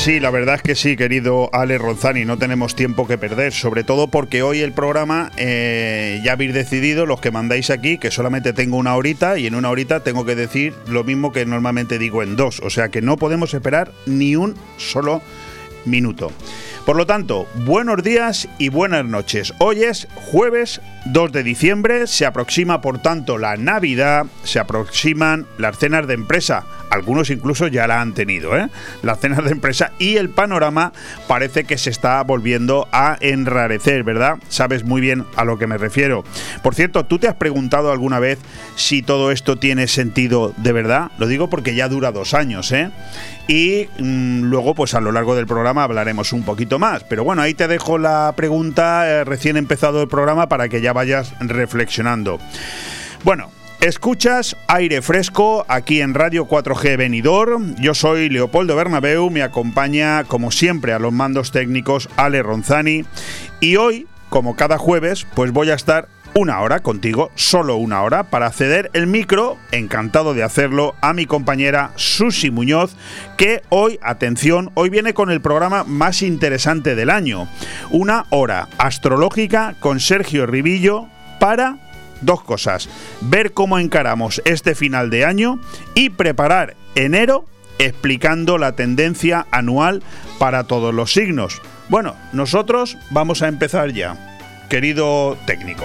Pues sí, la verdad es que sí, querido Ale Ronzani, no tenemos tiempo que perder, sobre todo porque hoy el programa eh, ya habéis decidido, los que mandáis aquí, que solamente tengo una horita y en una horita tengo que decir lo mismo que normalmente digo en dos, o sea que no podemos esperar ni un solo minuto. Por lo tanto, buenos días y buenas noches. Hoy es jueves 2 de diciembre, se aproxima por tanto la Navidad, se aproximan las cenas de empresa, algunos incluso ya la han tenido, ¿eh? las cenas de empresa y el panorama parece que se está volviendo a enrarecer, ¿verdad? Sabes muy bien a lo que me refiero. Por cierto, ¿tú te has preguntado alguna vez si todo esto tiene sentido de verdad? Lo digo porque ya dura dos años, ¿eh? Y mm, luego, pues a lo largo del programa hablaremos un poquito más. Pero bueno, ahí te dejo la pregunta eh, recién empezado el programa para que ya vayas reflexionando. Bueno, Escuchas aire fresco aquí en Radio 4G Venidor. Yo soy Leopoldo Bernabeu, me acompaña como siempre a los mandos técnicos Ale Ronzani y hoy, como cada jueves, pues voy a estar una hora contigo, solo una hora, para ceder el micro, encantado de hacerlo, a mi compañera Susi Muñoz, que hoy, atención, hoy viene con el programa más interesante del año. Una hora astrológica con Sergio Ribillo para dos cosas. Ver cómo encaramos este final de año y preparar enero explicando la tendencia anual para todos los signos. Bueno, nosotros vamos a empezar ya. Querido técnico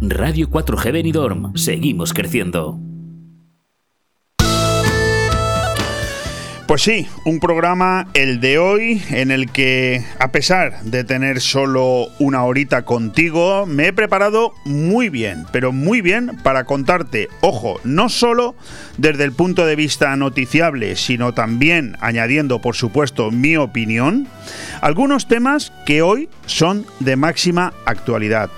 Radio 4G Benidorm. Seguimos creciendo. Pues sí, un programa, el de hoy, en el que, a pesar de tener solo una horita contigo, me he preparado muy bien, pero muy bien para contarte, ojo, no solo desde el punto de vista noticiable, sino también añadiendo, por supuesto, mi opinión, algunos temas que hoy son de máxima actualidad.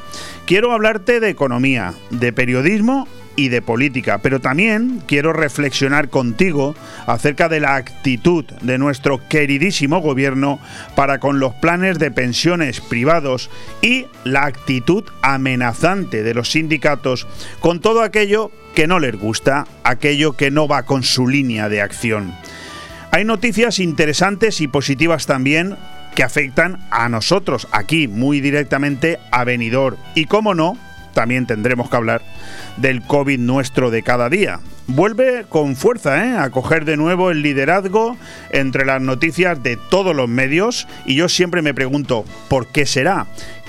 Quiero hablarte de economía, de periodismo y de política, pero también quiero reflexionar contigo acerca de la actitud de nuestro queridísimo gobierno para con los planes de pensiones privados y la actitud amenazante de los sindicatos con todo aquello que no les gusta, aquello que no va con su línea de acción. Hay noticias interesantes y positivas también que afectan a nosotros aquí muy directamente a venidor. Y como no, también tendremos que hablar del COVID nuestro de cada día. Vuelve con fuerza ¿eh? a coger de nuevo el liderazgo entre las noticias de todos los medios y yo siempre me pregunto, ¿por qué será?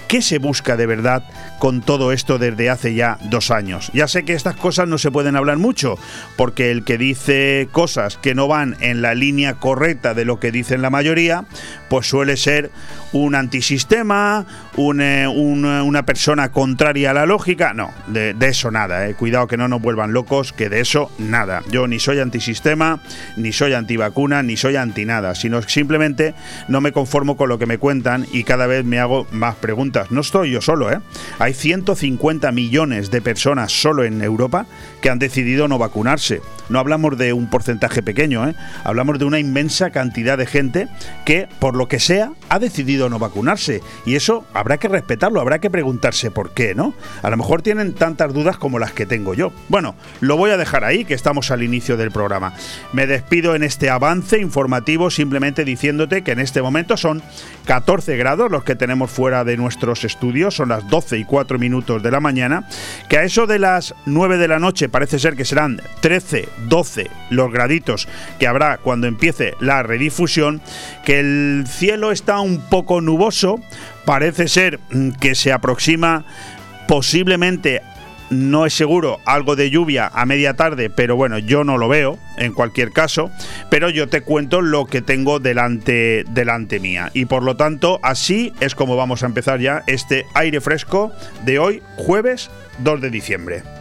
¿Qué se busca de verdad con todo esto desde hace ya dos años? Ya sé que estas cosas no se pueden hablar mucho, porque el que dice cosas que no van en la línea correcta de lo que dicen la mayoría, pues suele ser un antisistema, eh, una persona contraria a la lógica. No, de, eso nada, eh. cuidado que no nos vuelvan locos, que de eso nada. Yo ni soy antisistema, ni soy antivacuna, ni soy anti nada, sino simplemente no me conformo con lo que me cuentan y cada vez me hago más preguntas no estoy yo solo, ¿eh? Hay 150 millones de personas solo en Europa que han decidido no vacunarse. No hablamos de un porcentaje pequeño, ¿eh? Hablamos de una inmensa cantidad de gente que, por lo que sea, ha decidido no vacunarse. Y eso habrá que respetarlo, habrá que preguntarse por qué, ¿no? A lo mejor tienen tantas dudas como las que tengo yo. Bueno, lo voy a dejar ahí, que estamos al inicio del programa. Me despido en este avance informativo simplemente diciéndote que en este momento son 14 grados los que tenemos fuera de nuestro estudios, son las 12 y 4 minutos de la mañana, que a eso de las 9 de la noche parece ser que serán 13, 12 los graditos que habrá cuando empiece la redifusión, que cielo está un poco nuboso, parece ser mm, que se aproxima posiblemente no es seguro algo de lluvia a media tarde, pero bueno, yo no lo veo en cualquier caso, pero yo te cuento lo que tengo delante delante mía y por lo tanto así es como vamos a empezar ya este aire fresco de hoy, jueves 2 de diciembre.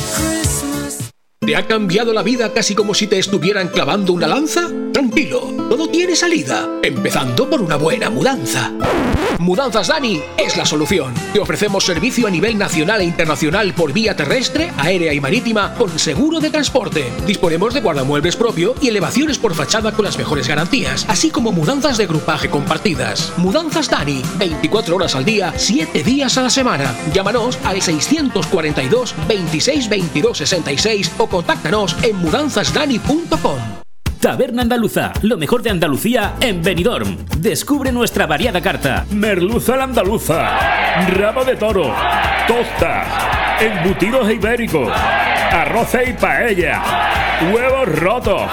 ¿Te ha cambiado la vida casi como si te estuvieran clavando una lanza? Tranquilo, todo tiene salida, empezando por una buena mudanza. Mudanzas Dani es la solución. Te ofrecemos servicio a nivel nacional e internacional por vía terrestre, aérea y marítima con seguro de transporte. Disponemos de guardamuebles propio y elevaciones por fachada con las mejores garantías, así como mudanzas de grupaje compartidas. Mudanzas Dani, 24 horas al día, 7 días a la semana. Llámanos al 642 26 22 66 o contáctanos en mudanzasdani.com. Taberna Andaluza, lo mejor de Andalucía en Benidorm. Descubre nuestra variada carta. Merluza la andaluza, rabo de toro, tostas, embutidos ibéricos, arroz y paella, huevos rotos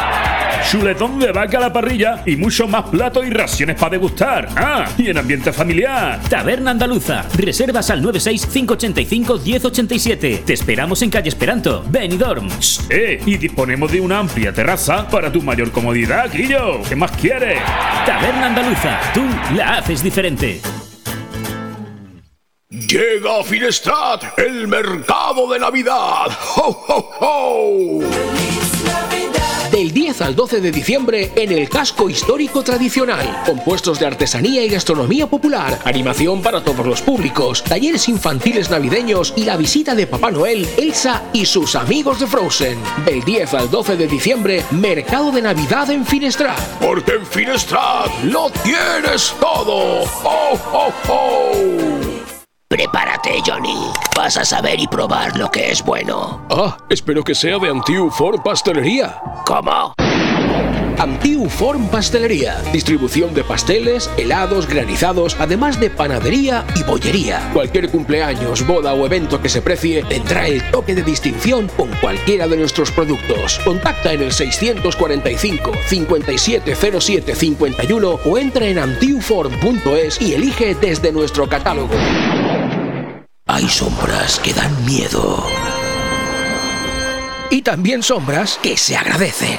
chuletón de vaca a la parrilla y mucho más platos y raciones para degustar. Ah, y en ambiente familiar. Taberna Andaluza. Reservas al 96-585-1087. Te esperamos en calle Esperanto, Benidorm. Eh, y disponemos de una amplia terraza para tu mayor comodidad, Guillo. ¿Qué más quieres? Taberna Andaluza. Tú la haces diferente. Llega a Finestrat el mercado de Navidad. ¡Ho, ho, ho! Del 10 al 12 de diciembre en el casco histórico tradicional. Compuestos de artesanía y gastronomía popular, animación para todos los públicos, talleres infantiles navideños y la visita de Papá Noel, Elsa y sus amigos de Frozen. Del 10 al 12 de diciembre, mercado de Navidad en Finestrat. Porque en Finestrat lo tienes todo. ¡Oh, oh, oh! Prepárate, Johnny. Vas a saber y probar lo que es bueno. Ah, espero que sea de Antiu Ford Pastelería. ¿Cómo? Antiu Form Pastelería. Distribución de pasteles, helados, granizados, además de panadería y bollería. Cualquier cumpleaños, boda o evento que se precie tendrá el toque de distinción con cualquiera de nuestros productos. Contacta en el 645 5707 51 o entra en antiuform.es y elige desde nuestro catálogo. Hay sombras que dan miedo. Y también sombras que se agradecen.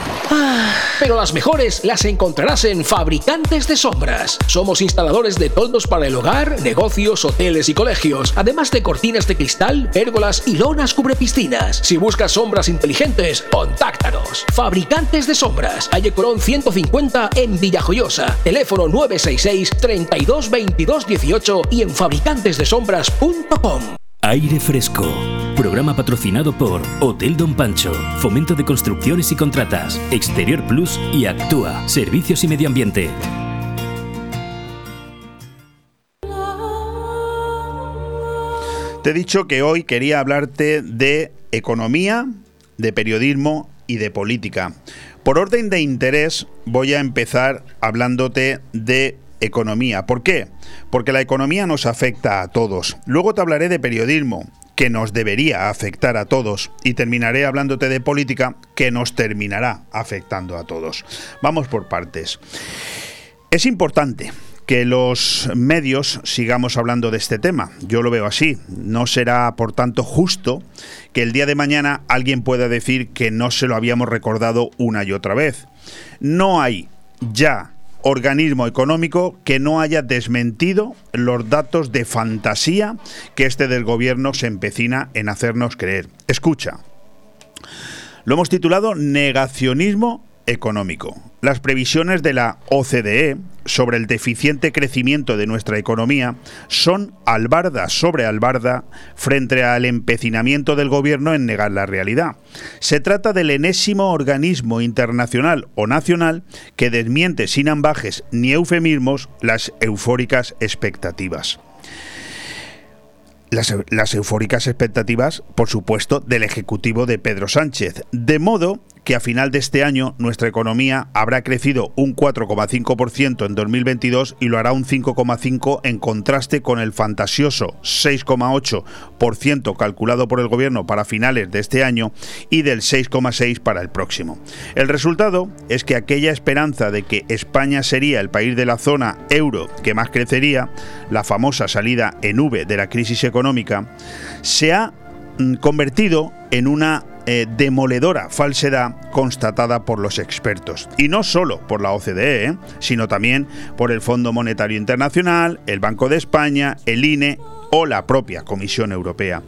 Pero las mejores las encontrarás en Fabricantes de Sombras. Somos instaladores de toldos para el hogar, negocios, hoteles y colegios, además de cortinas de cristal, pérgolas y lonas cubrepiscinas. Si buscas sombras inteligentes, contáctanos. Fabricantes de Sombras, calle Corón 150 en Villajoyosa. Teléfono 966 32 22 18 y en fabricantesdesombras.com. Aire Fresco. Programa patrocinado por Hotel Don Pancho, Fomento de Construcciones y Contratas, Exterior Plus y Actúa, Servicios y Medio Ambiente. Te he dicho que hoy quería hablarte de economía, de periodismo y de política. Por orden de interés voy a empezar hablándote de economía. ¿Por qué? Porque la economía nos afecta a todos. Luego te hablaré de periodismo, que nos debería afectar a todos. Y terminaré hablándote de política, que nos terminará afectando a todos. Vamos por partes. Es importante que los medios sigamos hablando de este tema. Yo lo veo así. No será, por tanto, justo que el día de mañana alguien pueda decir que no se lo habíamos recordado una y otra vez. No hay ya organismo económico que no haya desmentido los datos de fantasía que este del gobierno se empecina en hacernos creer. Escucha. Lo hemos titulado Negacionismo económico. Las previsiones de la OCDE sobre el deficiente crecimiento de nuestra economía son albarda sobre albarda frente al empecinamiento del gobierno en negar la realidad. Se trata del enésimo organismo internacional o nacional que desmiente sin ambajes ni eufemismos las eufóricas expectativas. Las, las, eufóricas expectativas, por supuesto, del Ejecutivo de Pedro Sánchez. De modo que a final de este año nuestra economía habrá crecido un 4,5% en 2022 y lo hará un 5,5% en contraste con el fantasioso 6,8% calculado por el gobierno para finales de este año y del 6,6% para el próximo. El resultado es que aquella esperanza de que España sería el país de la zona euro que más crecería, la famosa salida en V de la crisis económica, se ha mm, convertido en una eh, demoledora falsedad constatada por los expertos. Y no solo por la OCDE, ¿eh? sino también por el Fondo Monetario Internacional, el Banco de España, el INE o la propia Comisión Europea.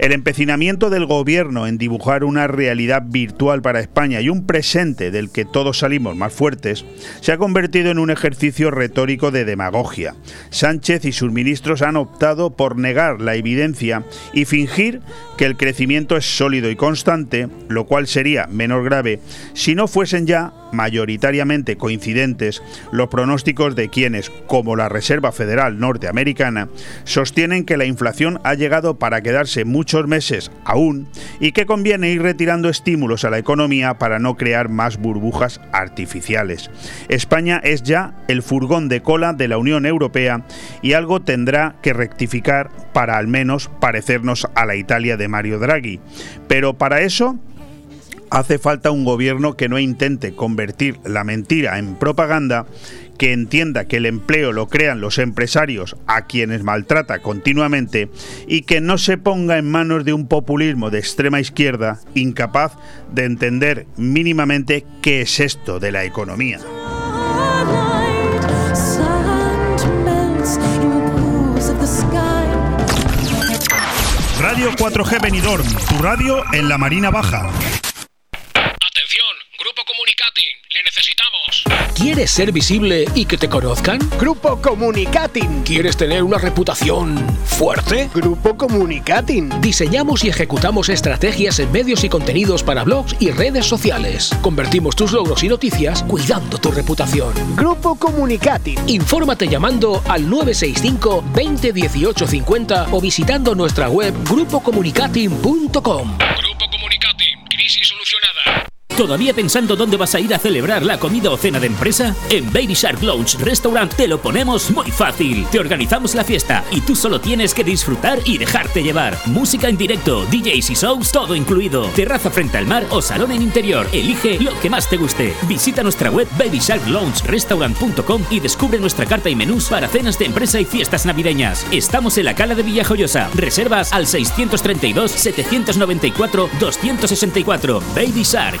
El empecinamiento del gobierno en dibujar una realidad virtual para España y un presente del que todos salimos más fuertes se ha convertido en un ejercicio retórico de demagogia. Sánchez y sus ministros han optado por negar la evidencia y fingir que el crecimiento es sólido y constante, lo cual sería menos grave si no fuesen ya mayoritariamente coincidentes los pronósticos de quienes, como la Reserva Federal Norteamericana, sostienen que la inflación ha llegado para quedarse muchos meses aún y que conviene ir retirando estímulos a la economía para no crear más burbujas artificiales. España es ya el furgón de cola de la Unión Europea y algo tendrá que rectificar para al menos parecernos a la Italia de Mario Draghi. Pero para eso hace falta un gobierno que no intente convertir la mentira en propaganda, que entienda que el empleo lo crean los empresarios a quienes maltrata continuamente y que no se ponga en manos de un populismo de extrema izquierda incapaz de entender mínimamente qué es esto de la economía. Radio 4G Benidorm, tu radio en la Marina Baja. ¿Quieres ser visible y que te conozcan? Grupo Comunicating. ¿Quieres tener una reputación fuerte? Grupo Comunicating. Diseñamos y ejecutamos estrategias en medios y contenidos para blogs y redes sociales. Convertimos tus logros y noticias cuidando tu reputación. Grupo Comunicating. Infórmate llamando al 965 20 18 50 o visitando nuestra web grupocomunicating.com. ¿Todavía pensando dónde vas a ir a celebrar la comida o cena de empresa? En Baby Shark Lounge Restaurant te lo ponemos muy fácil. Te organizamos la fiesta y tú solo tienes que disfrutar y dejarte llevar. Música en directo, DJs y shows, todo incluido. Terraza frente al mar o salón en interior. Elige lo que más te guste. Visita nuestra web babysharkloungerestaurant.com y descubre nuestra carta y menús para cenas de empresa y fiestas navideñas. Estamos en la Cala de Villajoyosa. Reservas al 632 794 264. Baby Shark.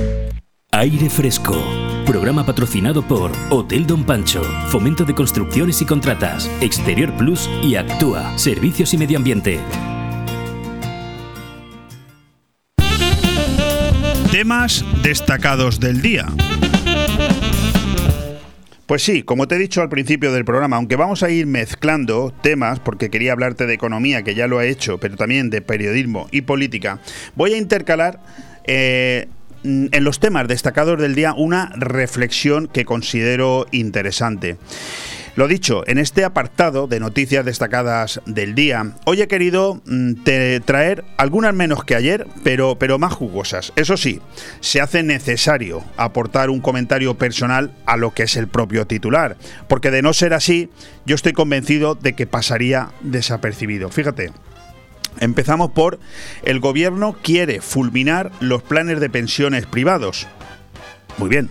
Aire Fresco. Programa patrocinado por Hotel Don Pancho, Fomento de Construcciones y Contratas, Exterior Plus y Actúa, Servicios y Medio Ambiente. Temas destacados del día. Pues sí, como te he dicho al principio del programa, aunque vamos a ir mezclando temas, porque quería hablarte de economía, que ya lo he hecho, pero también de periodismo y política, voy a intercalar eh, en los temas destacados del día una reflexión que considero interesante. Lo dicho, en este apartado de noticias destacadas del día, hoy he querido mm, traer algunas menos que ayer, pero, pero más jugosas. Eso sí, se hace necesario aportar un comentario personal a lo que es el propio titular, porque de no ser así, yo estoy convencido de que pasaría desapercibido. Fíjate. Empezamos por el gobierno quiere fulminar los planes de pensiones privados. Muy bien.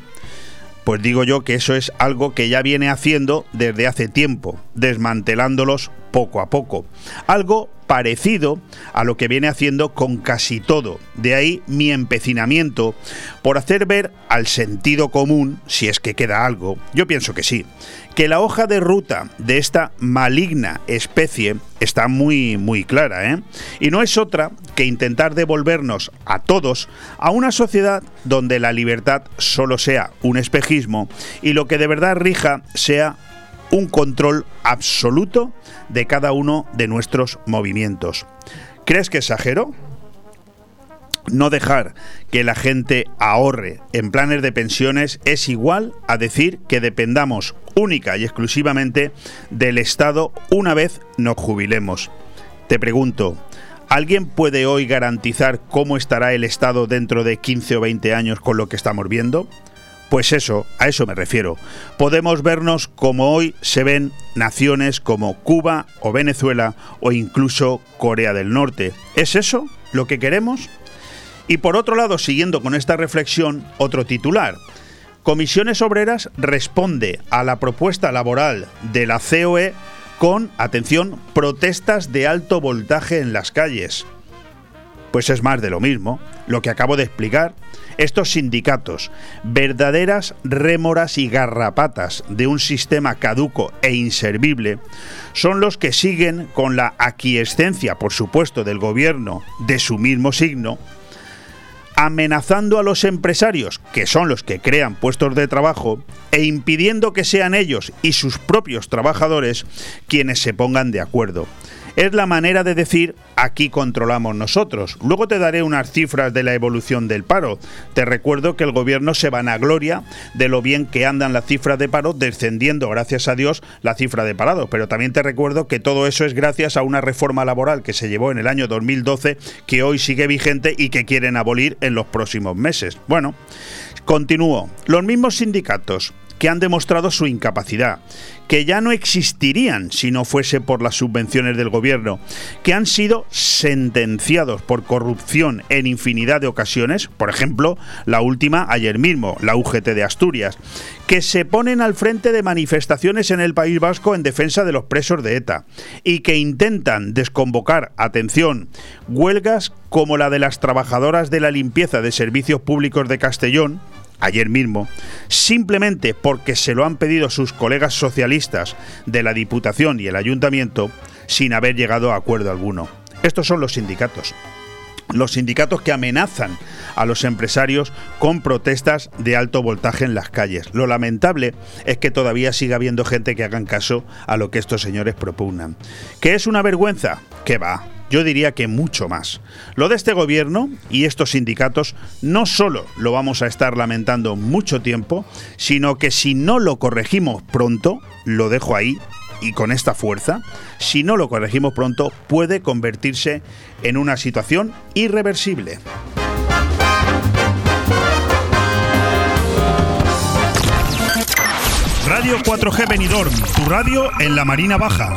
Pues digo yo que eso es algo que ya viene haciendo desde hace tiempo, desmantelándolos poco a poco. Algo parecido a lo que viene haciendo con casi todo. De ahí mi empecinamiento por hacer ver al sentido común, si es que queda algo, yo pienso que sí, que la hoja de ruta de esta maligna especie está muy muy clara, ¿eh? Y no es otra que intentar devolvernos a todos a una sociedad donde la libertad solo sea un espejismo y lo que de verdad rija sea un control absoluto de cada uno de nuestros movimientos. ¿Crees que exagero? No dejar que la gente ahorre en planes de pensiones es igual a decir que dependamos única y exclusivamente del Estado una vez nos jubilemos. Te pregunto, ¿alguien puede hoy garantizar cómo estará el Estado dentro de 15 o 20 años con lo que estamos viendo? Pues eso, a eso me refiero. Podemos vernos como hoy se ven naciones como Cuba o Venezuela o incluso Corea del Norte. ¿Es eso lo que queremos? Y por otro lado, siguiendo con esta reflexión, otro titular. Comisiones Obreras responde a la propuesta laboral de la COE con, atención, protestas de alto voltaje en las calles. Pues es más de lo mismo, lo que acabo de explicar estos sindicatos, verdaderas rémoras y garrapatas de un sistema caduco e inservible, son los que siguen con la aquiescencia, por supuesto, del gobierno de su mismo signo, amenazando a los empresarios, que son los que crean puestos de trabajo, e impidiendo que sean ellos y sus propios trabajadores quienes se pongan de acuerdo. Es la manera de decir aquí controlamos nosotros. Luego te daré unas cifras de la evolución del paro. Te recuerdo que el gobierno se vanagloria de lo bien que andan las cifras de paro, descendiendo, gracias a Dios, la cifra de parados. Pero también te recuerdo que todo eso es gracias a una reforma laboral que se llevó en el año 2012, que hoy sigue vigente y que quieren abolir en los próximos meses. Bueno, continúo. Los mismos sindicatos que han demostrado su incapacidad, que ya no existirían si no fuese por las subvenciones del gobierno, que han sido sentenciados por corrupción en infinidad de ocasiones, por ejemplo, la última ayer mismo, la UGT de Asturias, que se ponen al frente de manifestaciones en el País Vasco en defensa de los presos de ETA y que intentan desconvocar, atención, huelgas como la de las trabajadoras de la limpieza de servicios públicos de Castellón, ayer mismo, simplemente porque se lo han pedido sus colegas socialistas de la Diputación y el Ayuntamiento sin haber llegado a acuerdo alguno. Estos son los sindicatos. Los sindicatos que amenazan a los empresarios con protestas de alto voltaje en las calles. Lo lamentable es que todavía siga habiendo gente que hagan caso a lo que estos señores propugnan. ¿Qué es una vergüenza? ¿Qué va? Yo diría que mucho más. Lo de este gobierno y estos sindicatos no solo lo vamos a estar lamentando mucho tiempo, sino que si no lo corregimos pronto, lo dejo ahí y con esta fuerza, si no lo corregimos pronto, puede convertirse en una situación irreversible. Radio 4G Benidorm, tu radio en la Marina Baja.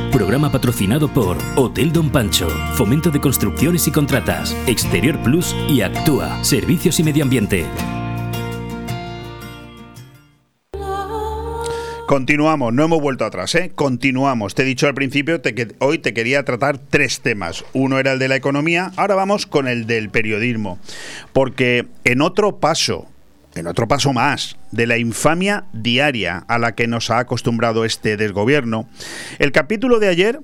Programa patrocinado por Hotel Don Pancho, Fomento de Construcciones y Contratas, Exterior Plus y Actúa, Servicios y Medio Ambiente. Continuamos, no hemos vuelto atrás, ¿eh? Continuamos. Te he dicho al principio que hoy te quería tratar tres temas. Uno era el de la economía, ahora vamos con el del periodismo. Porque en otro paso en otro paso más de la infamia diaria a la que nos ha acostumbrado este desgobierno, el capítulo de ayer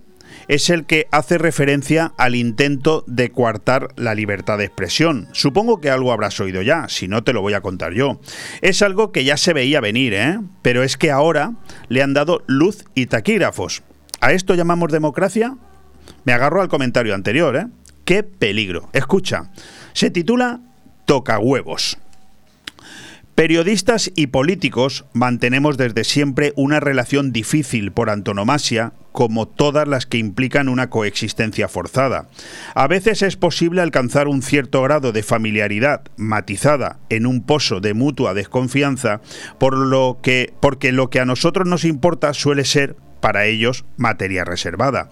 es el que hace referencia al intento de coartar la libertad de expresión. Supongo que algo habrás oído ya, si no te lo voy a contar yo. Es algo que ya se veía venir, ¿eh? Pero es que ahora le han dado luz y taquígrafos. ¿A esto llamamos democracia? Me agarro al comentario anterior, ¿eh? ¡Qué peligro! Escucha, se titula Toca huevos. Periodistas y políticos mantenemos desde siempre una relación difícil por antonomasia, como todas las que implican una coexistencia forzada. A veces es posible alcanzar un cierto grado de familiaridad matizada en un pozo de mutua desconfianza, por lo que porque lo que a nosotros nos importa suele ser para ellos materia reservada.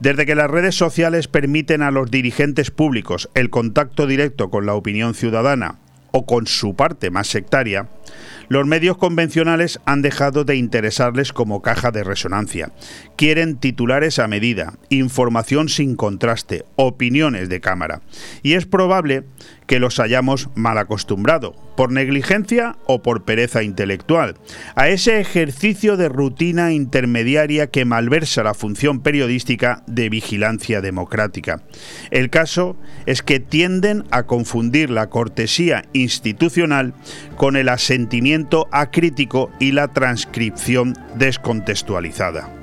Desde que las redes sociales permiten a los dirigentes públicos el contacto directo con la opinión ciudadana o con su parte más sectaria, los medios convencionales han dejado de interesarles como caja de resonancia. Quieren titulares a medida, información sin contraste, opiniones de cámara. Y es probable que los hayamos mal acostumbrado, por negligencia o por pereza intelectual, a ese ejercicio de rutina intermediaria que malversa la función periodística de vigilancia democrática. El caso es que tienden a confundir la cortesía institucional con el asentimiento acrítico y la transcripción descontextualizada.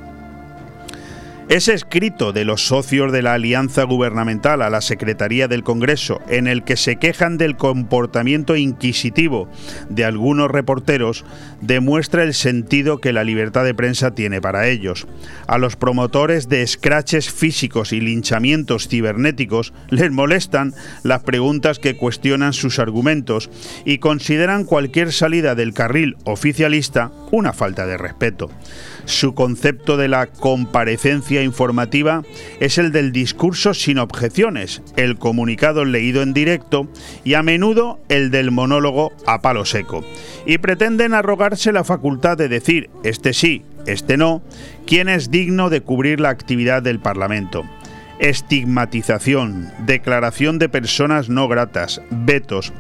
Ese escrito de los socios de la alianza gubernamental a la Secretaría del Congreso, en el que se quejan del comportamiento inquisitivo de algunos reporteros, demuestra el sentido que la libertad de prensa tiene para ellos. A los promotores de escraches físicos y linchamientos cibernéticos les molestan las preguntas que cuestionan sus argumentos y consideran cualquier salida del carril oficialista una falta de respeto. Su concepto de la comparecencia informativa es el del discurso sin objeciones, el comunicado leído en directo y a menudo el del monólogo a palo seco. Y pretenden arrogarse la facultad de decir este sí, este no, quién es digno de cubrir la actividad del Parlamento estigmatización, declaración de personas no gratas, vetos,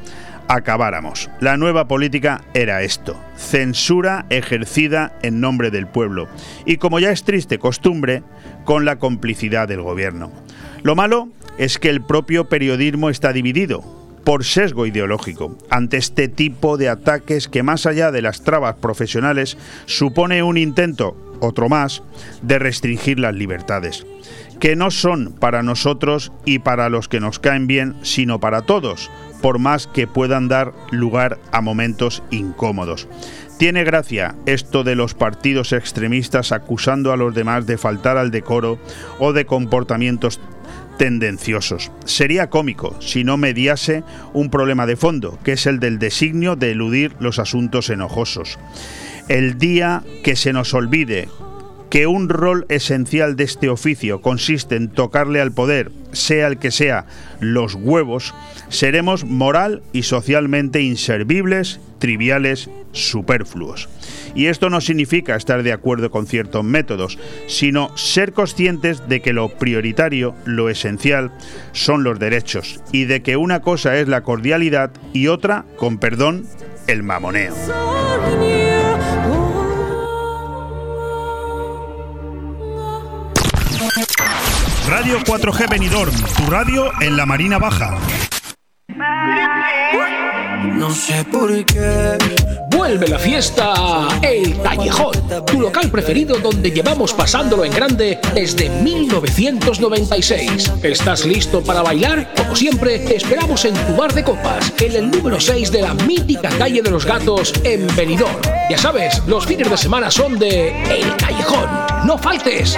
acabáramos. La nueva política era esto, censura ejercida en nombre del pueblo y como ya es triste costumbre, con la complicidad del gobierno. Lo malo es que el propio periodismo está dividido por sesgo ideológico ante este tipo de ataques que más allá de las trabas profesionales supone un intento, otro más, de restringir las libertades que no son para nosotros y para los que nos caen bien, sino para todos, por más que puedan dar lugar a momentos incómodos. Tiene gracia esto de los partidos extremistas acusando a los demás de faltar al decoro o de comportamientos tendenciosos. Sería cómico si no mediase un problema de fondo, que es el del designio de eludir los asuntos enojosos. El día que se nos olvide que un rol esencial de este oficio consiste en tocarle al poder, sea el que sea, los huevos, seremos moral y socialmente inservibles, triviales, superfluos. Y esto no significa estar de acuerdo con ciertos métodos, sino ser conscientes de que lo prioritario, lo esencial, son los derechos, y de que una cosa es la cordialidad y otra, con perdón, el mamoneo. Radio 4G Benidorm, tu radio en la Marina Baja. No sé por qué Vuelve la fiesta El Callejón, tu local preferido donde llevamos pasándolo en grande desde 1996. ¿Estás listo para bailar? Como siempre, te esperamos en tu bar de copas, en el número 6 de la mítica calle de los gatos en Benidorm. Ya sabes, los fines de semana son de El Callejón. ¡No faltes!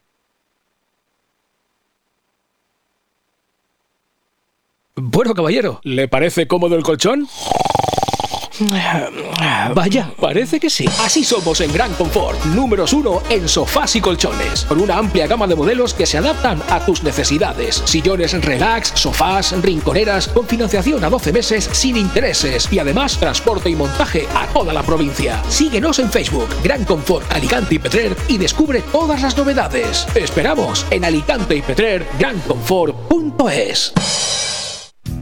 Bueno, caballero, ¿le parece cómodo el colchón? Vaya, parece que sí. Así somos en Gran Confort, números uno en sofás y colchones, con una amplia gama de modelos que se adaptan a tus necesidades. Sillones relax, sofás, rinconeras, con financiación a 12 meses sin intereses y además transporte y montaje a toda la provincia. Síguenos en Facebook, Gran Confort Alicante y Petrer y descubre todas las novedades. Te esperamos en Alicante y Petrer, granconfort.es.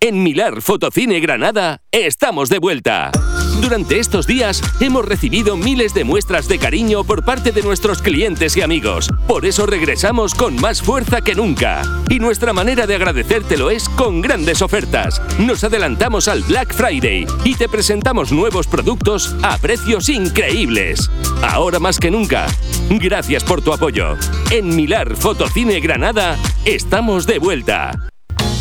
En Milar Fotocine Granada estamos de vuelta. Durante estos días hemos recibido miles de muestras de cariño por parte de nuestros clientes y amigos. Por eso regresamos con más fuerza que nunca. Y nuestra manera de agradecértelo es con grandes ofertas. Nos adelantamos al Black Friday y te presentamos nuevos productos a precios increíbles. Ahora más que nunca. Gracias por tu apoyo. En Milar Fotocine Granada estamos de vuelta.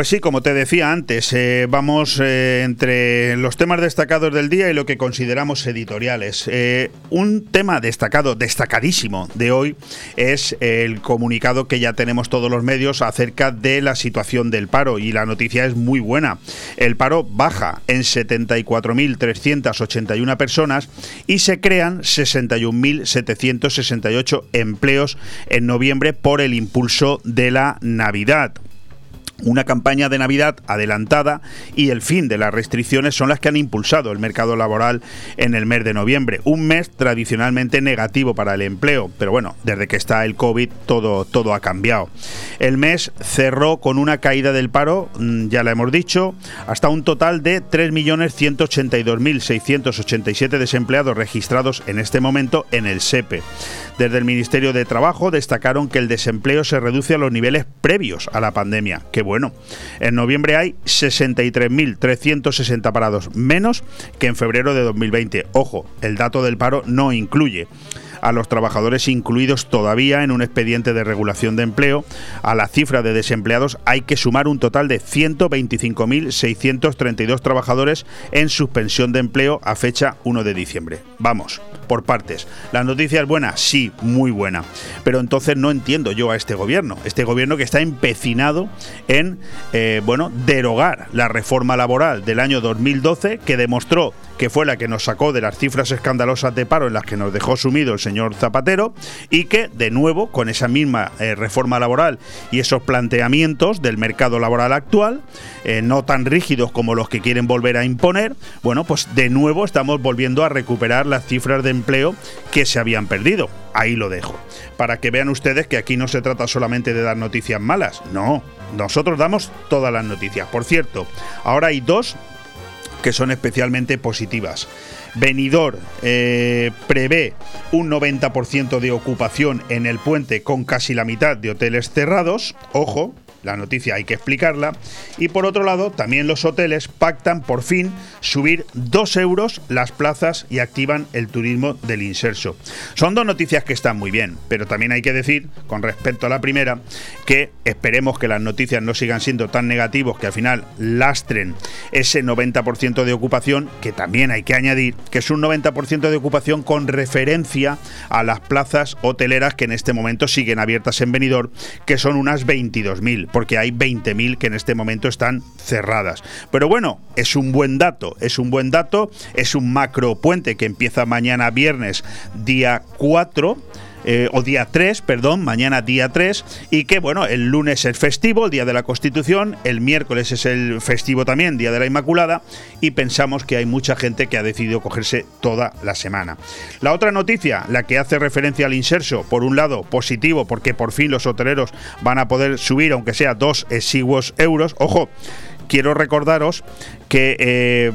Pues sí, como te decía antes, eh, vamos eh, entre los temas destacados del día y lo que consideramos editoriales. Eh, un tema destacado, destacadísimo de hoy es el comunicado que ya tenemos todos los medios acerca de la situación del paro y la noticia es muy buena. El paro baja en 74.381 personas y se crean 61.768 empleos en noviembre por el impulso de la Navidad una campaña de Navidad adelantada y el fin de las restricciones son las que han impulsado el mercado laboral en el mes de noviembre, un mes tradicionalmente negativo para el empleo, pero bueno, desde que está el COVID todo, todo ha cambiado. El mes cerró con una caída del paro, mm, ya la hemos dicho, hasta un total de 3.182.687 desempleados registrados en este momento en el SEPE. Desde el Ministerio de Trabajo destacaron que el desempleo se reduce a los niveles previos a la pandemia. Qué bueno. En noviembre hay 63.360 parados menos que en febrero de 2020. Ojo, el dato del paro no incluye a los trabajadores incluidos todavía en un expediente de regulación de empleo. A la cifra de desempleados hay que sumar un total de 125.632 trabajadores en suspensión de empleo a fecha 1 de diciembre. Vamos, por partes. ¿La noticia es buena? Sí, muy buena. Pero entonces no entiendo yo a este gobierno. Este gobierno que está empecinado en, eh, bueno, derogar la reforma laboral del año 2012 que demostró que fue la que nos sacó de las cifras escandalosas de paro en las que nos dejó sumido el señor Zapatero, y que, de nuevo, con esa misma eh, reforma laboral y esos planteamientos del mercado laboral actual, eh, no tan rígidos como los que quieren volver a imponer, bueno, pues de nuevo estamos volviendo a recuperar las cifras de empleo que se habían perdido. ahí lo dejo. Para que vean ustedes que aquí no se trata solamente de dar noticias malas, no, nosotros damos todas las noticias. Por cierto, ahora hay dos que son especialmente positivas. Venidor eh, prevé un 90% de ocupación en el puente con casi la mitad de hoteles cerrados. Ojo, la noticia hay que explicarla. Y por otro lado, también los hoteles pactan por fin subir 2 euros las plazas y activan el turismo del inserso. Son dos noticias que están muy bien, pero también hay que decir, con respecto a la primera, que esperemos que las noticias no sigan siendo tan negativos que al final lastren ese 90% de ocupación, que también hay que añadir que es un 90% de ocupación con referencia a las plazas hoteleras que en este momento siguen abiertas en Benidorm, que son unas 22.000 porque hay 20.000 que en este momento están cerradas. Pero bueno, es un buen dato, es un buen dato, es un macro puente que empieza mañana viernes día 4 eh, o día 3, perdón, mañana día 3, y que bueno, el lunes es festivo, el día de la Constitución, el miércoles es el festivo también, día de la Inmaculada, y pensamos que hay mucha gente que ha decidido cogerse toda la semana. La otra noticia, la que hace referencia al inserso, por un lado positivo, porque por fin los hoteleros van a poder subir, aunque sea dos exiguos euros, ojo, quiero recordaros que eh,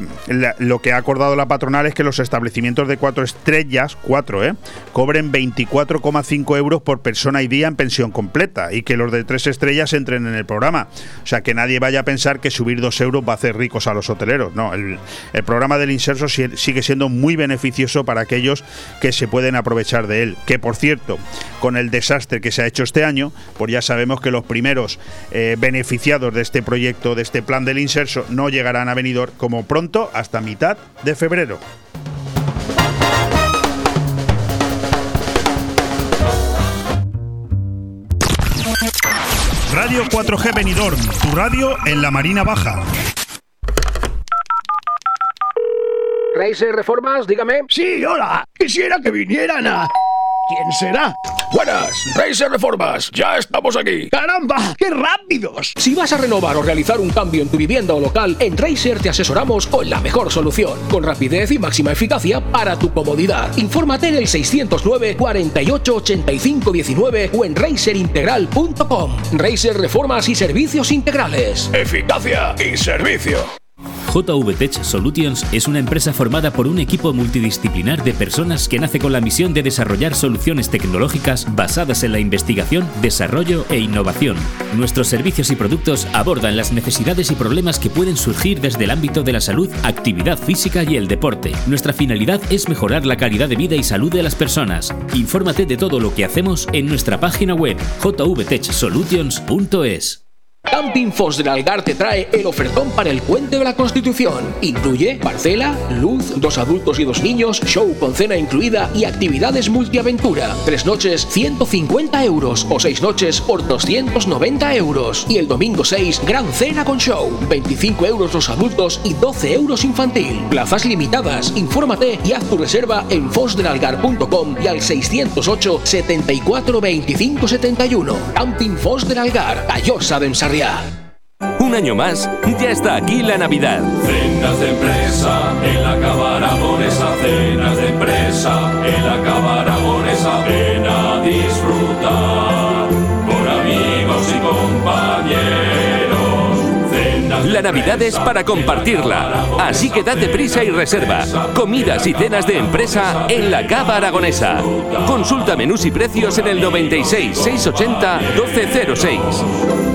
lo que ha acordado la patronal es que los establecimientos de cuatro estrellas, cuatro, ¿eh? cobren 24,5 euros por persona y día en pensión completa y que los de tres estrellas entren en el programa. O sea, que nadie vaya a pensar que subir dos euros va a hacer ricos a los hoteleros. No, el, programa del inserso sigue siendo muy beneficioso para aquellos que se pueden aprovechar de él. Que por cierto, con el desastre que se ha hecho este año, pues ya sabemos que los primeros eh, beneficiados de este proyecto, de este plan del inserso, no llegarán a como pronto hasta mitad de febrero. Radio 4G Benidorm, tu radio en la Marina Baja. Racer Reformas, dígame. Sí, hola. Quisiera que vinieran a... ¿Quién será? Buenas, Racer Reformas, ya estamos aquí. ¡Caramba! ¡Qué rápidos! Si vas a renovar o realizar un cambio en tu vivienda o local, en Racer te asesoramos con la mejor solución, con rapidez y máxima eficacia para tu comodidad. Infórmate en el 609 48 85 19 o en racerintegral.com. Racer Reformas y Servicios Integrales. Eficacia y servicio. JVTech Solutions es una empresa formada por un equipo multidisciplinar de personas que nace con la misión de desarrollar soluciones tecnológicas basadas en la investigación, desarrollo e innovación. Nuestros servicios y productos abordan las necesidades y problemas que pueden surgir desde el ámbito de la salud, actividad física y el deporte. Nuestra finalidad es mejorar la calidad de vida y salud de las personas. Infórmate de todo lo que hacemos en nuestra página web jvtechsolutions.es. Camping Fos del Algar te trae el ofertón para el Puente de la Constitución. Incluye parcela, luz, dos adultos y dos niños, show con cena incluida y actividades multiaventura. Tres noches, 150 euros o seis noches por 290 euros. Y el domingo 6, gran cena con show. 25 euros los adultos y 12 euros infantil. Plazas limitadas. Infórmate y haz tu reserva en fosdelalgar.com y al 608 74 25 71. Camping Fos del Algar, Callosa Un año más, ya está aquí la Navidad. Cenas de empresa en la Cabaragonesa, cenas de empresa en la Cabaragonesa, ven a disfrutar con amigos y compañeros. La Navidad es para compartirla, así que date prisa y reserva. Comidas y cenas de empresa en la Cava Aragonesa. Consulta menús y precios en el 96 680 1206.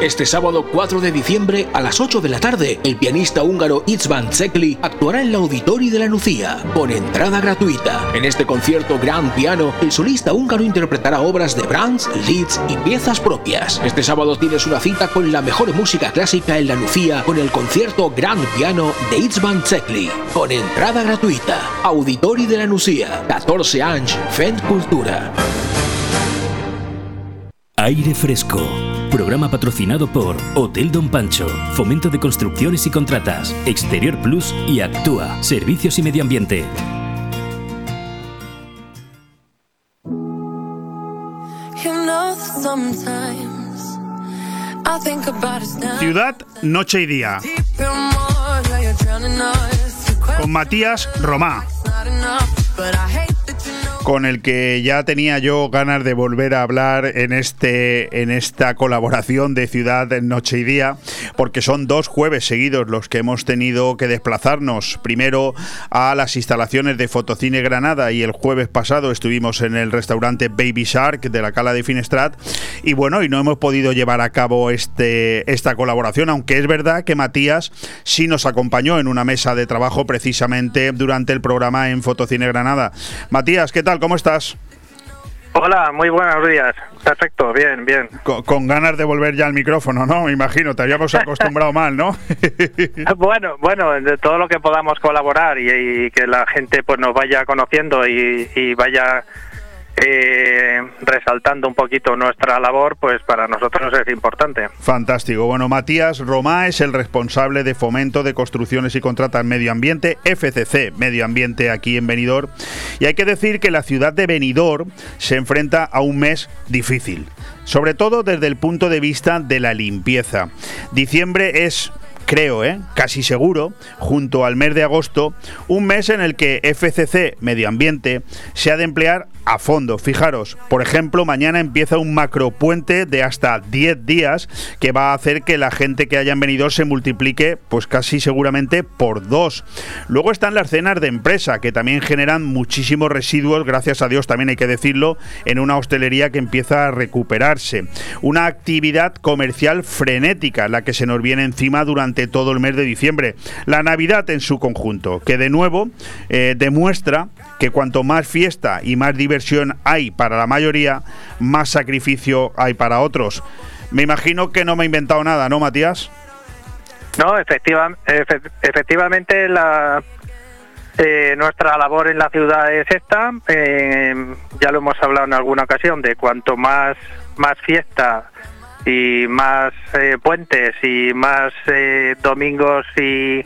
Este sábado 4 de diciembre a las 8 de la tarde, el pianista húngaro Itzvan Zekli actuará en la Auditori de la Nucía, con entrada gratuita. En este concierto Gran Piano, el solista húngaro interpretará obras de Brahms, Liszt y piezas propias. Este sábado tienes una cita con la mejor música clásica en la Nucía con el concierto Gran Piano de Itzvan Zekli, con entrada gratuita. Auditori de la Nucía, 14 años, Fent Cultura. Aire Fresco. Programa patrocinado por Hotel Don Pancho, Fomento de Construcciones y Contratas, Exterior Plus y Actúa, Servicios y Medio Ambiente. Ciudad, noche y día. Con Matías Romá con el que ya tenía yo ganas de volver a hablar en este en esta colaboración de Ciudad Noche y Día, porque son dos jueves seguidos los que hemos tenido que desplazarnos primero a las instalaciones de Fotocine Granada y el jueves pasado estuvimos en el restaurante Baby Shark de la Cala de Finestrat y bueno, y no hemos podido llevar a cabo este esta colaboración, aunque es verdad que Matías sí nos acompañó en una mesa de trabajo precisamente durante el programa en Fotocine Granada. Matías, ¿qué tal? ¿Cómo estás? Hola, muy buenos días. Perfecto, bien, bien. Con, ganas de volver ya al micrófono, ¿no? Me imagino, te habíamos acostumbrado mal, ¿no? bueno, bueno, de todo lo que podamos colaborar y, que la gente pues nos vaya conociendo y vaya eh, resaltando un poquito nuestra labor, pues para nosotros es importante. Fantástico. Bueno, Matías Romá es el responsable de fomento de construcciones y contratas medio ambiente, FCC Medio Ambiente aquí en Benidorm. Y hay que decir que la ciudad de Benidorm se enfrenta a un mes difícil, sobre todo desde el punto de vista de la limpieza. Diciembre es creo, ¿eh? casi seguro, junto al mes de agosto, un mes en el que FCC Medio Ambiente se ha de emplear a fondo. Fijaros, por ejemplo, mañana empieza un macropuente de hasta 10 días que va a hacer que la gente que hayan venido se multiplique, pues casi seguramente por dos. Luego están las cenas de empresa, que también generan muchísimos residuos, gracias a Dios también hay que decirlo, en una hostelería que empieza a recuperarse. Una actividad comercial frenética, la que se nos viene encima durante todo el mes de diciembre. La Navidad en su conjunto, que de nuevo eh, demuestra que cuanto más fiesta y más diversión hay para la mayoría, más sacrificio hay para otros. Me imagino que no me he inventado nada, ¿no, Matías? No, efectivamente la, eh, nuestra labor en la ciudad es esta. Eh, ya lo hemos hablado en alguna ocasión de cuanto más más fiesta y más eh, puentes y más domingos y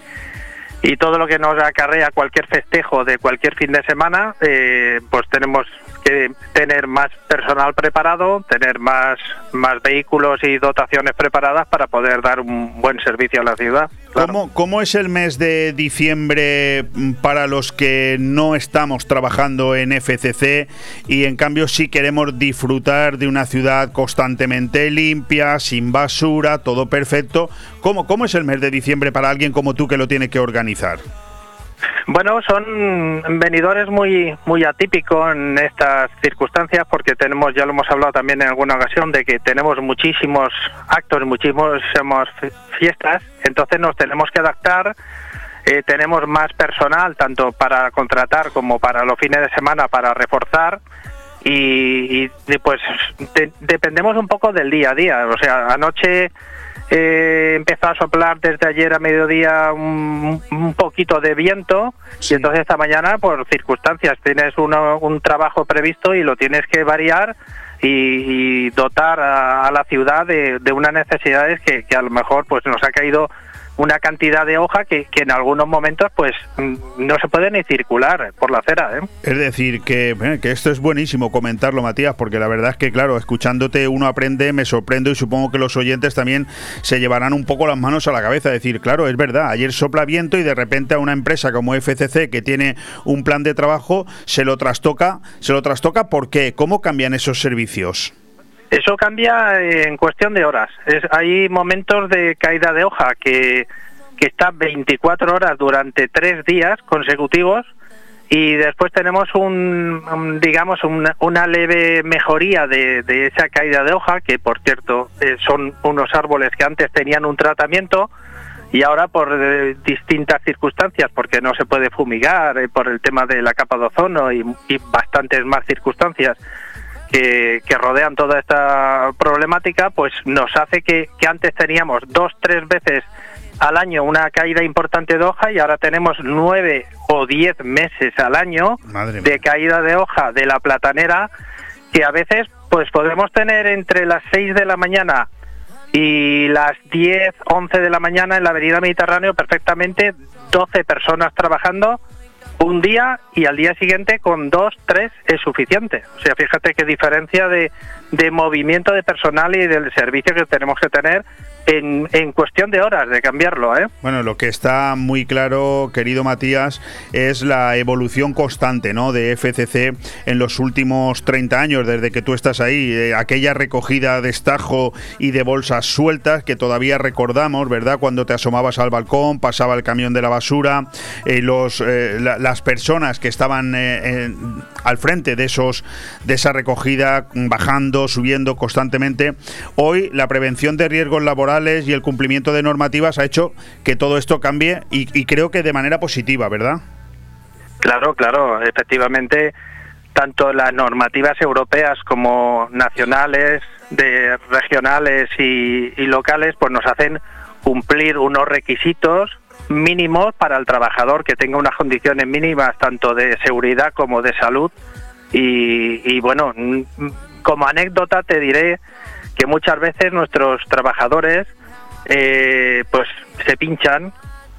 y todo lo que nos acarrea cualquier festejo de cualquier fin de semana, eh, pues tenemos que tener más personal preparado, tener más, más vehículos y dotaciones preparadas para poder dar un buen servicio a la ciudad. ¿Cómo, es el mes de diciembre para los que no estamos trabajando en FCC y en cambio sí queremos disfrutar de una ciudad constantemente limpia, sin basura, todo perfecto? ¿Cómo, cómo es el mes de diciembre para alguien como tú que lo tiene que organizar? Bueno, son venidores muy muy atípicos en estas circunstancias porque tenemos, ya lo hemos hablado también en alguna ocasión, de que tenemos muchísimos actos, muchísimos fiestas, entonces nos tenemos que adaptar. Eh, tenemos más personal, tanto para contratar como para los fines de semana, para reforzar. Y, pues dependemos un poco del día a día. O sea, anoche eh, empezó a soplar desde ayer a mediodía un, poquito de viento y entonces esta mañana por circunstancias tienes un trabajo previsto y lo tienes que variar y, dotar a, la ciudad de, unas necesidades que, que, a lo mejor pues nos ha caído una cantidad de hoja que, que, en algunos momentos pues mm, no se puede ni circular por la acera. ¿eh? Es decir, que, eh, que, esto es buenísimo comentarlo, Matías, porque la verdad es que, claro, escuchándote uno aprende, me sorprendo y supongo que los oyentes también se llevarán un poco las manos a la cabeza. Decir, claro, es verdad, ayer sopla viento y de repente a una empresa como FCC que tiene un plan de trabajo se lo trastoca, se lo trastoca, ¿por qué? ¿Cómo cambian esos servicios? Eso cambia en cuestión de horas. Hay momentos de caída de hoja que, que está 24 horas durante tres días consecutivos y después tenemos un, digamos una, leve mejoría de, esa caída de hoja que por cierto eh, son unos árboles que antes tenían un tratamiento y ahora por eh, distintas circunstancias porque no se puede fumigar eh, por el tema de la capa de ozono y bastantes más circunstancias que, que, rodean toda esta problemática pues nos hace que, que antes teníamos dos tres veces al año una caída importante de hoja y ahora tenemos nueve o diez meses al año de caída de hoja de la platanera que a veces pues podemos tener entre las 6 de la mañana y las 10, 11 de la mañana en la avenida Mediterráneo perfectamente 12 personas trabajando un día y al día siguiente con dos, tres es suficiente. O sea, fíjate qué diferencia de, de movimiento de personal y del servicio que tenemos que tener en, en, cuestión de horas de cambiarlo. ¿eh? Bueno, lo que está muy claro, querido Matías, es la evolución constante ¿no? de FCC en los últimos 30 años, desde que tú estás ahí. Eh, aquella recogida de estajo y de bolsas sueltas que todavía recordamos, ¿verdad? Cuando te asomabas al balcón, pasaba el camión de la basura, eh, los, eh, la, las personas que estaban eh, al frente de, esos, de esa recogida, bajando, subiendo constantemente. Hoy la prevención de riesgos laborales y el cumplimiento de normativas ha hecho que todo esto cambie y, y creo que de manera positiva, ¿verdad? Claro, claro, efectivamente, tanto las normativas europeas como nacionales, de regionales y, y locales, pues nos hacen cumplir unos requisitos mínimos para el trabajador que tenga unas condiciones mínimas tanto de seguridad como de salud y, y bueno como anécdota te diré que muchas veces nuestros trabajadores eh, pues se pinchan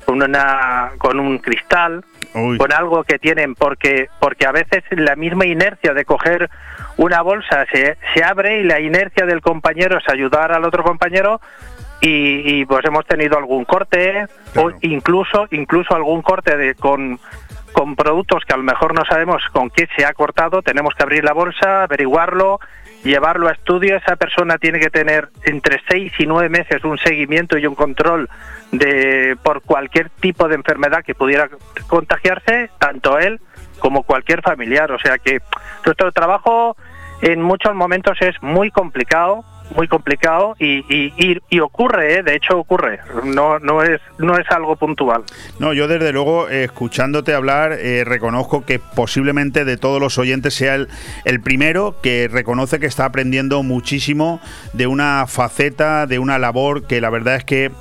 con una con un cristal Uy. con algo que tienen porque porque a veces la misma inercia de coger una bolsa se, se abre y la inercia del compañero es ayudar al otro compañero y, y pues hemos tenido algún corte claro. o incluso incluso algún corte de con con productos que a lo mejor no sabemos con qué se ha cortado tenemos que abrir la bolsa averiguarlo llevarlo a estudio, esa persona tiene que tener entre seis y nueve meses un seguimiento y un control de por cualquier tipo de enfermedad que pudiera contagiarse, tanto él como cualquier familiar. O sea que nuestro trabajo en muchos momentos es muy complicado, muy complicado y, ocurre, ¿eh? de hecho ocurre, no, no, es, no es algo puntual. No, yo desde luego, eh, escuchándote hablar, eh, reconozco que posiblemente de todos los oyentes sea el, el, primero que reconoce que está aprendiendo muchísimo de una faceta, de una labor que la verdad es que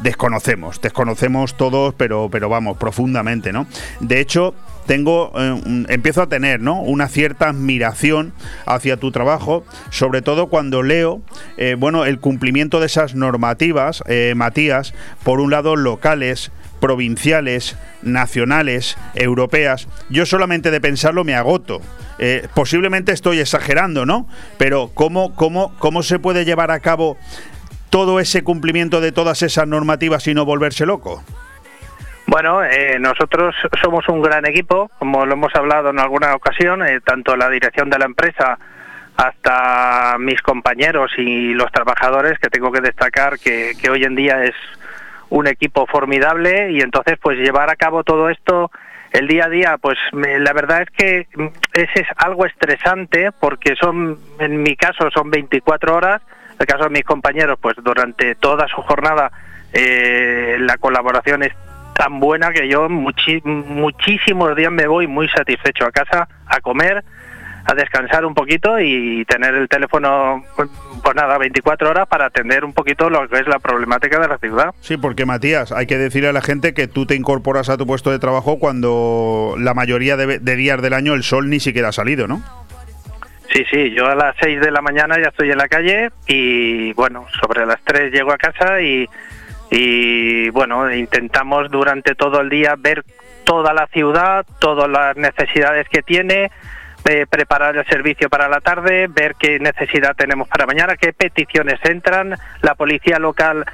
desconocemos, desconocemos todos, pero, pero vamos, profundamente, ¿no? De hecho, tengo, eh, empiezo a tener ¿no? una cierta admiración hacia tu trabajo, sobre todo cuando leo eh, bueno, el cumplimiento de esas normativas, eh, Matías, por un lado locales, provinciales, nacionales, europeas. Yo solamente de pensarlo me agoto. Posiblemente estoy exagerando, ¿no? Pero ¿cómo, cómo, ¿cómo se puede llevar a cabo todo ese cumplimiento de todas esas normativas y no volverse loco? Bueno, eh, nosotros somos un gran equipo, como lo hemos hablado en alguna ocasión, eh, tanto la dirección de la empresa hasta mis compañeros y los trabajadores, que tengo que destacar que, que hoy en día es un equipo formidable y entonces pues llevar a cabo todo esto el día a día, pues me, la verdad es que es, es algo estresante porque son, en mi caso, son 24 horas, en el caso de mis compañeros, pues durante toda su jornada eh, la colaboración es tan buena que yo muchísimos días me voy muy satisfecho a casa a comer, a descansar un poquito y tener el teléfono, pues nada, 24 horas para atender un poquito lo que es la problemática de la ciudad. Sí, porque Matías, hay que decirle a la gente que tú te incorporas a tu puesto de trabajo cuando la mayoría de, de días del año el sol ni siquiera ha salido, ¿no? Sí, sí, yo a las 6 de la mañana ya estoy en la calle y bueno, sobre las 3 llego a casa y y bueno, intentamos durante todo el día ver toda la ciudad, todas las necesidades que tiene, eh, preparar el servicio para la tarde, ver qué necesidad tenemos para mañana, qué peticiones entran, la policía local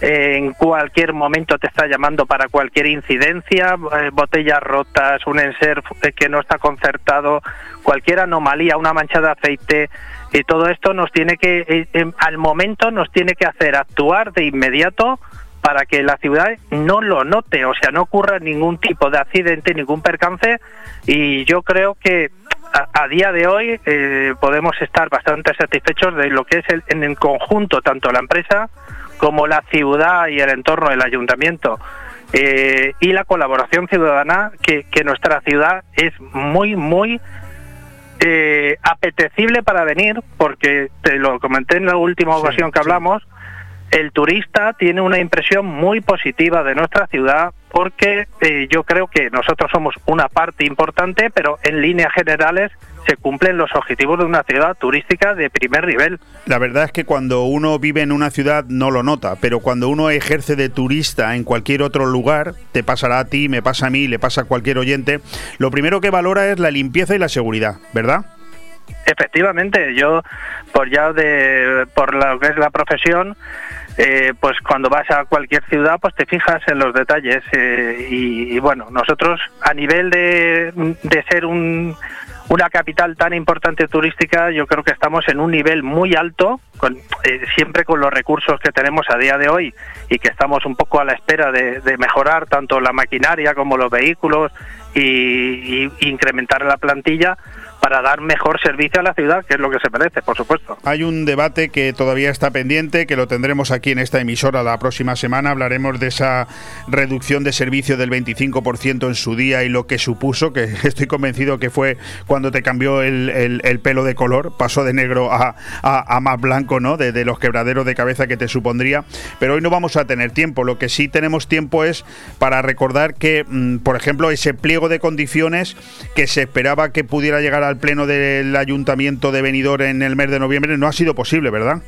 eh, en cualquier momento te está llamando para cualquier incidencia, eh, botellas rotas, un enser que no está concertado, cualquier anomalía, una mancha de aceite, y todo esto nos tiene que, al momento nos tiene que hacer actuar de inmediato para que la ciudad no lo note, o sea, no ocurra ningún tipo de accidente, ningún percance y yo creo que a, día de hoy eh, podemos estar bastante satisfechos de lo que es el, en el conjunto tanto la empresa como la ciudad y el entorno del ayuntamiento. Eh, y la colaboración ciudadana que, que, nuestra ciudad es muy, muy eh, apetecible para venir, porque te lo comenté en la última ocasión que hablamos, el turista tiene una impresión muy positiva de nuestra ciudad porque eh, yo creo que nosotros somos una parte importante, pero en líneas generales se cumplen los objetivos de una ciudad turística de primer nivel. La verdad es que cuando uno vive en una ciudad no lo nota, pero cuando uno ejerce de turista en cualquier otro lugar, te pasará a ti, me pasa a mí, le pasa a cualquier oyente, lo primero que valora es la limpieza y la seguridad, ¿verdad? Efectivamente, yo por ya de por lo que es la profesión eh, pues cuando vas a cualquier ciudad pues te fijas en los detalles eh, y, bueno nosotros a nivel de, de ser un, una capital tan importante turística yo creo que estamos en un nivel muy alto con, eh, siempre con los recursos que tenemos a día de hoy y que estamos un poco a la espera de, mejorar tanto la maquinaria como los vehículos y incrementar la plantilla para dar mejor servicio a la ciudad, que es lo que se merece, por supuesto. Hay un debate que todavía está pendiente, que lo tendremos aquí en esta emisora la próxima semana. Hablaremos de esa reducción de servicio del 25% en su día y lo que supuso, que estoy convencido que fue cuando te cambió el, pelo de color, pasó de negro a, a, más blanco, ¿no? De, los quebraderos de cabeza que te supondría. Pero hoy no vamos a tener tiempo. Lo que sí tenemos tiempo es para recordar que, mm, por ejemplo, ese pliego de condiciones que se esperaba que pudiera llegar a al pleno del ayuntamiento de Benidorm en el mes de noviembre no ha sido posible, ¿verdad?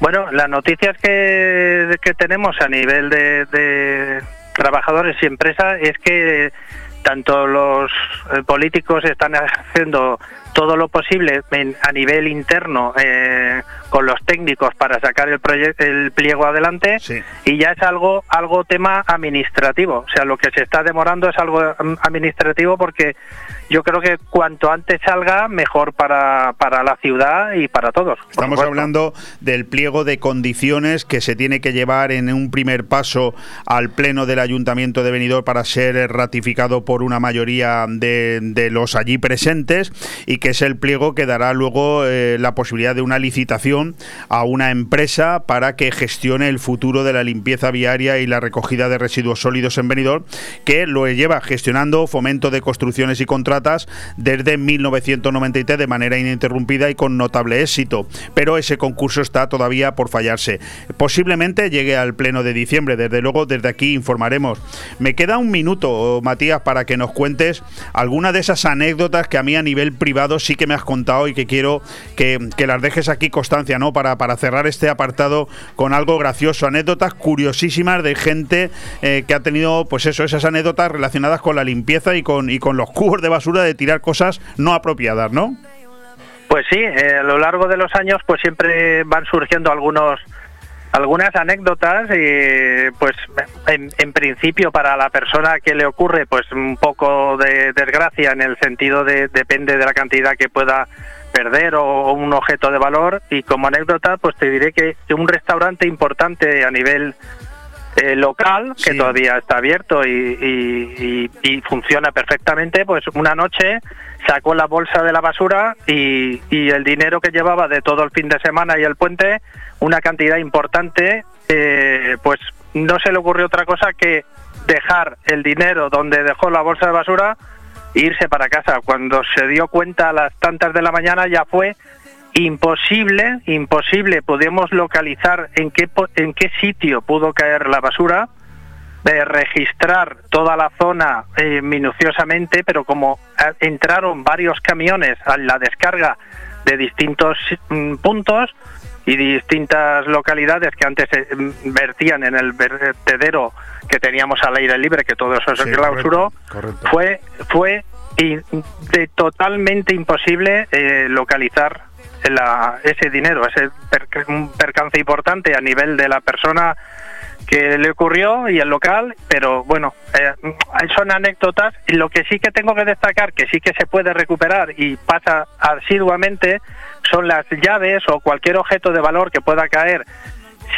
Bueno, las noticias que, que tenemos a nivel de, trabajadores y empresas es que tanto los eh, políticos están haciendo todo lo posible a nivel interno eh, con los técnicos para sacar el, el pliego adelante y ya es algo algo tema administrativo o sea lo que se está demorando es algo mm, administrativo porque yo creo que cuanto antes salga, mejor para, para la ciudad y para todos. Estamos hablando del pliego de condiciones que se tiene que llevar en un primer paso al Pleno del Ayuntamiento de Benidorm para ser ratificado por una mayoría de, de los allí presentes y que es el pliego que dará luego eh, la posibilidad de una licitación a una empresa para que gestione el futuro de la limpieza viaria y la recogida de residuos sólidos en Benidorm, que lo lleva gestionando Fomento de Construcciones y Contratos desde 1993 de manera ininterrumpida y con notable éxito, pero ese concurso está todavía por fallarse. Posiblemente llegue al pleno de diciembre, desde luego desde aquí informaremos. Me queda un minuto, Matías, para que nos cuentes alguna de esas anécdotas que a mí a nivel privado sí que me has contado y que quiero que, las dejes aquí constancia, ¿no? Para, para cerrar este apartado con algo gracioso, anécdotas curiosísimas de gente eh, que ha tenido, pues eso, esas anécdotas relacionadas con la limpieza y con, y con los cubos de basura de tirar cosas no apropiadas, ¿no? Pues sí, eh, a lo largo de los años pues siempre van surgiendo algunos algunas anécdotas y pues en, principio para la persona que le ocurre pues un poco de desgracia en el sentido de depende de la cantidad que pueda perder o, un objeto de valor y como anécdota pues te diré que un restaurante importante a nivel eh, local, que todavía está abierto y, funciona perfectamente, pues una noche sacó la bolsa de la basura y, el dinero que llevaba de todo el fin de semana y el puente, una cantidad importante, eh, pues no se le ocurrió otra cosa que dejar el dinero donde dejó la bolsa de basura e irse para casa. Cuando se dio cuenta a las tantas de la mañana ya fue imposible, imposible, podemos localizar en qué, en qué sitio pudo caer la basura, de registrar toda la zona eh, minuciosamente, pero como eh, entraron varios camiones a la descarga de distintos mm, puntos y distintas localidades que antes se mm, vertían en el vertedero que teníamos al aire libre, que todo eso se clausuró, fue fue de totalmente imposible eh, localizar ese dinero, ese un percance importante a nivel de la persona que le ocurrió y el local, pero bueno, eh, son anécdotas. Lo que sí que tengo que destacar, que sí que se puede recuperar y pasa asiduamente, son las llaves o cualquier objeto de valor que pueda caer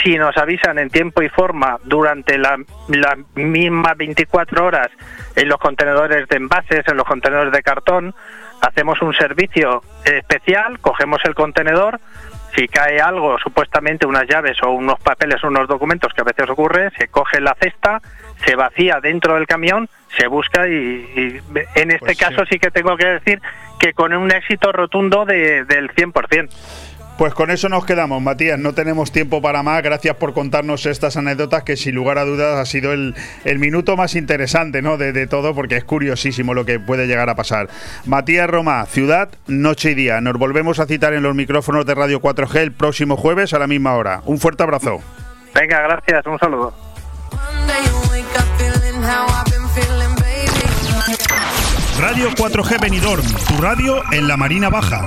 si nos avisan en tiempo y forma durante las la mismas 24 horas en los contenedores de envases, en los contenedores de cartón, hacemos un servicio especial, cogemos el contenedor, si cae algo, supuestamente unas llaves o unos papeles o unos documentos que a veces ocurre, se coge la cesta, se vacía dentro del camión, se busca y, y en este Pues sí. caso sí que tengo que decir que con un éxito rotundo de, del 100%. Pues con eso nos quedamos, Matías. No tenemos tiempo para más. Gracias por contarnos estas anécdotas que sin lugar a dudas ha sido el, el minuto más interesante ¿no? de, de todo porque es curiosísimo lo que puede llegar a pasar. Matías Roma, Ciudad, Noche y Día. Nos volvemos a citar en los micrófonos de Radio 4G el próximo jueves a la misma hora. Un fuerte abrazo. Venga, gracias, un saludo. Radio 4G Benidorm, tu radio en la Marina Baja.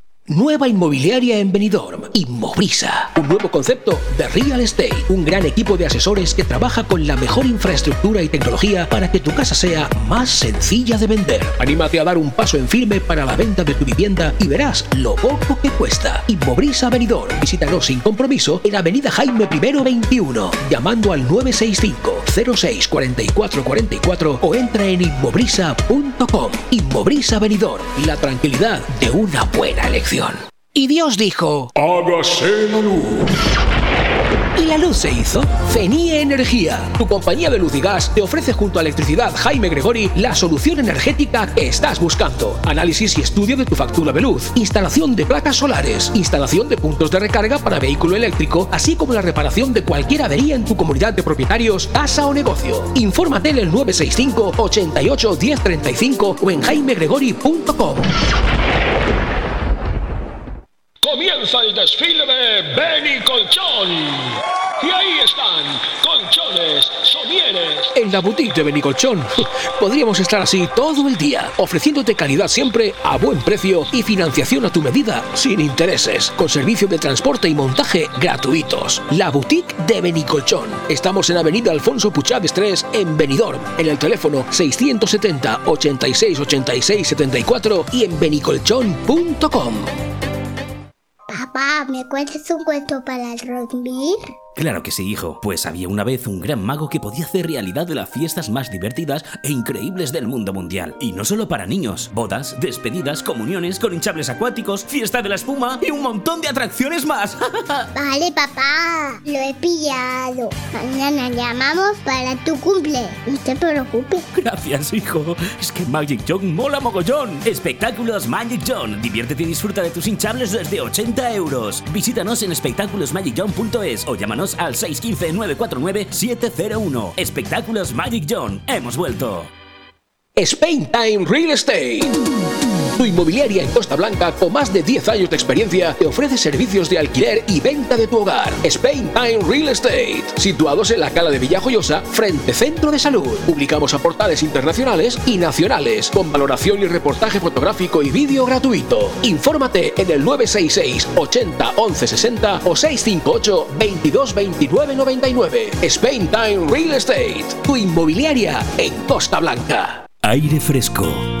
Nueva inmobiliaria en Benidorm, Inmobrisa. Un nuevo concepto de real estate. Un gran equipo de asesores que trabaja con la mejor infraestructura y tecnología para que tu casa sea más sencilla de vender. Anímate a dar un paso en firme para la venta de tu vivienda y verás lo poco que cuesta. Inmobrisa Benidorm. Visítanos sin compromiso en Avenida Jaime I 21, llamando al 965 06 44 44 o entra en inmobrisa.com. Inmobrisa Benidorm. La tranquilidad de una buena elección. Y Dios dijo, hágase la luz. Y la luz se hizo. Fenie Energía, tu compañía de luz y gas, te ofrece junto a Electricidad Jaime Gregori la solución energética que estás buscando. Análisis y estudio de tu factura de luz, instalación de placas solares, instalación de puntos de recarga para vehículo eléctrico, así como la reparación de cualquier avería en tu comunidad de propietarios, casa o negocio. Infórmate en el 965 88 1035 o en jaimegregori.com. El desfile de Benny Colchón. Y ahí están, colchones, somieres. En la boutique de Benicolchón podríamos estar así todo el día, ofreciéndote calidad siempre a buen precio y financiación a tu medida, sin intereses, con servicio de transporte y montaje gratuitos. La boutique de Benicolchón. Estamos en Avenida Alfonso Puchades 3 en Benidorm, en el teléfono 670 86 86 74 y en benicolchón.com. Papá, ¿me cuentas un cuento para dormir? Claro que sí, hijo. Pues había una vez un gran mago que podía hacer realidad de las fiestas más divertidas e increíbles del mundo mundial. Y no solo para niños. Bodas, despedidas, comuniones con hinchables acuáticos, fiesta de la espuma y un montón de atracciones más. Vale, papá, lo he pillado. Mañana llamamos para tu cumple. No te preocupes. Gracias, hijo. Es que Magic John mola mogollón. Espectáculos Magic John. Diviértete y disfruta de tus hinchables desde 80 euros. Visítanos en espectáculosmagicjohn.es o llámanos al 615-949-701. Espectáculos Magic John. Hemos vuelto. Spain Time Real Estate. Tu inmobiliaria en Costa Blanca con más de 10 años de experiencia te ofrece servicios de alquiler y venta de tu hogar. Spain Time Real Estate. Situados en la cala de Villajoyosa, frente Centro de Salud. Publicamos a portales internacionales y nacionales con valoración y reportaje fotográfico y vídeo gratuito. Infórmate en el 966 80 11 60 o 658 22 29 99. Spain Time Real Estate. Tu inmobiliaria en Costa Blanca. Aire Fresco.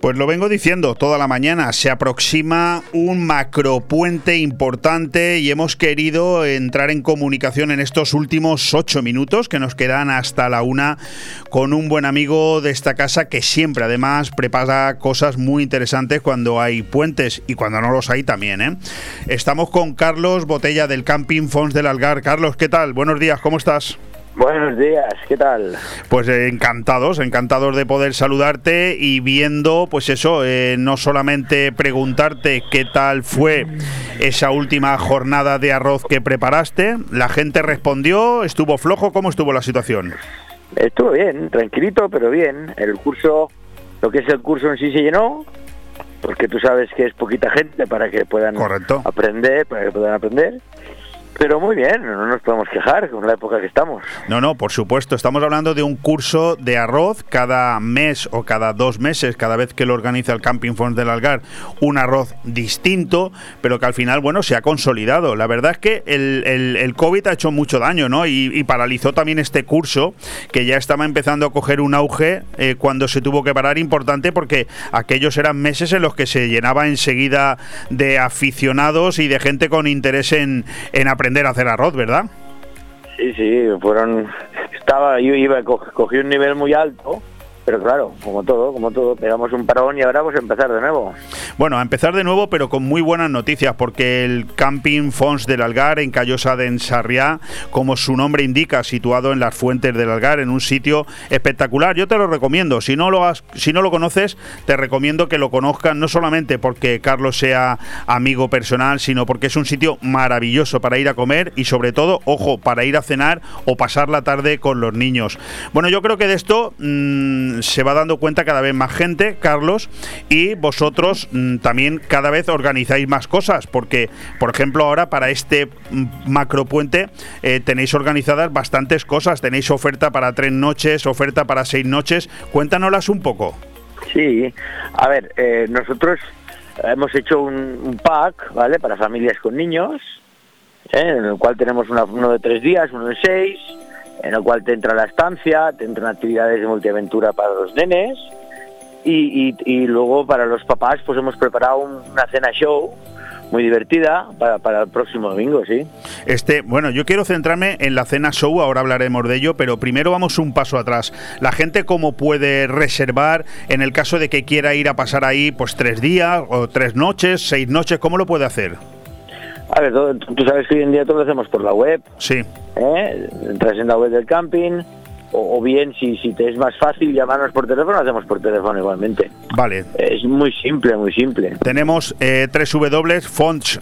Pues lo vengo diciendo toda la mañana, se aproxima un macropuente importante y hemos querido entrar en comunicación en estos últimos ocho minutos que nos quedan hasta la una con un buen amigo de esta casa que siempre además prepara cosas muy interesantes cuando hay puentes y cuando no los hay también. ¿eh? Estamos con Carlos Botella del Camping Fons del Algar. Carlos, ¿qué tal? Buenos días, ¿cómo estás? Buenos días, ¿qué tal? Pues eh, encantados, encantados de poder saludarte y viendo, pues eso, eh, no solamente preguntarte qué tal fue esa última jornada de arroz que preparaste, la gente respondió, estuvo flojo, ¿cómo estuvo la situación? Estuvo bien, tranquilito, pero bien. El curso, lo que es el curso en sí se llenó, porque tú sabes que es poquita gente para que puedan aprender, para que puedan aprender. Pero muy bien, no nos podemos quejar con la época que estamos. No, no, por supuesto. Estamos hablando de un curso de arroz cada mes o cada dos meses, cada vez que lo organiza el Camping Fons del Algar, un arroz distinto, pero que al final, bueno, se ha consolidado. La verdad es que el, el, COVID ha hecho mucho daño, ¿no? Y, paralizó también este curso, que ya estaba empezando a coger un auge eh, cuando se tuvo que parar importante, porque aquellos eran meses en los que se llenaba enseguida de aficionados y de gente con interés en, en aprender a hacer arroz, ¿verdad? Sí, sí, fueron... Estaba, yo iba, cogí un nivel muy alto pero claro, como todo, como todo, pegamos un parón y ahora pues a empezar de nuevo. Bueno, a empezar de nuevo, pero con muy buenas noticias, porque el Camping Fons del Algar en Callosa de Ensarriá, como su nombre indica, situado en las fuentes del Algar, en un sitio espectacular. Yo te lo recomiendo. Si no lo has, si no lo conoces, te recomiendo que lo conozcan, no solamente porque Carlos sea amigo personal, sino porque es un sitio maravilloso para ir a comer y sobre todo, ojo, para ir a cenar o pasar la tarde con los niños. Bueno, yo creo que de esto mm, se va dando cuenta cada vez más gente, Carlos, y vosotros mm, también cada vez organizáis más cosas, porque, por ejemplo, ahora para este mm, macropuente eh, tenéis organizadas bastantes cosas, tenéis oferta para tres noches, oferta para seis noches, cuéntanoslas un poco. Sí, a ver, eh, nosotros hemos hecho un, pack, ¿vale? Para familias con niños, ¿eh? en el cual tenemos uno de tres días, uno de seis, en el cual te entra la estancia, te entran actividades de multiaventura para los nenes y, y, luego para los papás pues hemos preparado una cena show muy divertida para, para, el próximo domingo, sí. Este, bueno, yo quiero centrarme en la cena show, ahora hablaremos de ello, pero primero vamos un paso atrás. La gente cómo puede reservar en el caso de que quiera ir a pasar ahí pues tres días o tres noches, seis noches, ¿cómo lo puede hacer? A ver, tú sabes que hoy en día todo lo hacemos por la web. Sí. ¿eh? Entras en la web del camping, o, bien si, si te es más fácil llamarnos por teléfono, lo hacemos por teléfono igualmente. Vale. Es muy simple, muy simple. Tenemos eh, www.fonts,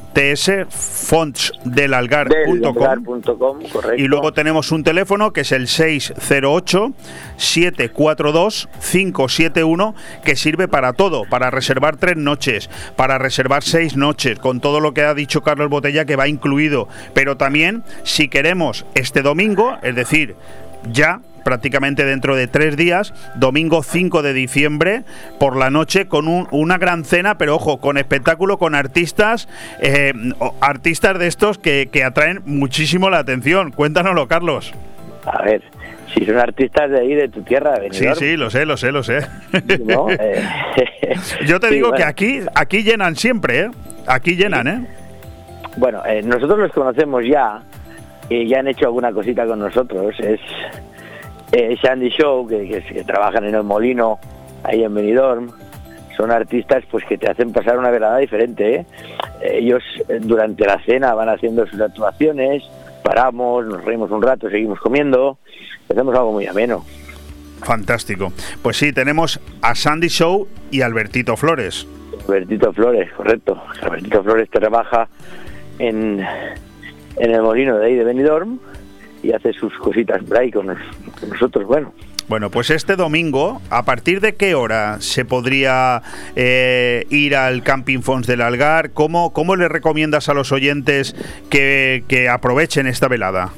fontsdelalgar.com y luego tenemos un teléfono que es el 608-742-571 que sirve para todo, para reservar tres noches, para reservar seis noches, con todo lo que ha dicho Carlos Botella que va incluido, pero también si queremos este domingo, es decir, ya prácticamente dentro de tres días, domingo 5 de diciembre, por la noche, con una gran cena, pero ojo, con espectáculo, con artistas, eh, artistas de estos que, atraen muchísimo la atención. Cuéntanoslo, Carlos. A ver, si son artistas de ahí, de tu tierra. sí, sí, lo sé, lo sé, lo sé. Eh, Yo te digo que aquí, aquí llenan siempre, ¿eh? Aquí llenan, ¿eh? Bueno, eh, nosotros los conocemos ya, y ya han hecho alguna cosita con nosotros. Es eh, Shandy Show, que, trabajan en el molino, ahí en Benidorm, son artistas pues que te hacen pasar una velada diferente. ¿eh? Ellos eh, durante la cena van haciendo sus actuaciones, paramos, nos reímos un rato, seguimos comiendo, hacemos algo muy ameno. Fantástico. Pues sí, tenemos a Sandy Show y Albertito Flores. Albertito Flores, correcto. Albertito Flores trabaja en, en el molino de ahí de Benidorm y hace sus cositas por ahí con, nosotros, bueno. Bueno, pues este domingo, ¿a partir de qué hora se podría eh, ir al Camping Fons del Algar? ¿Cómo, ¿Cómo le recomiendas a los oyentes que, que, aprovechen esta velada?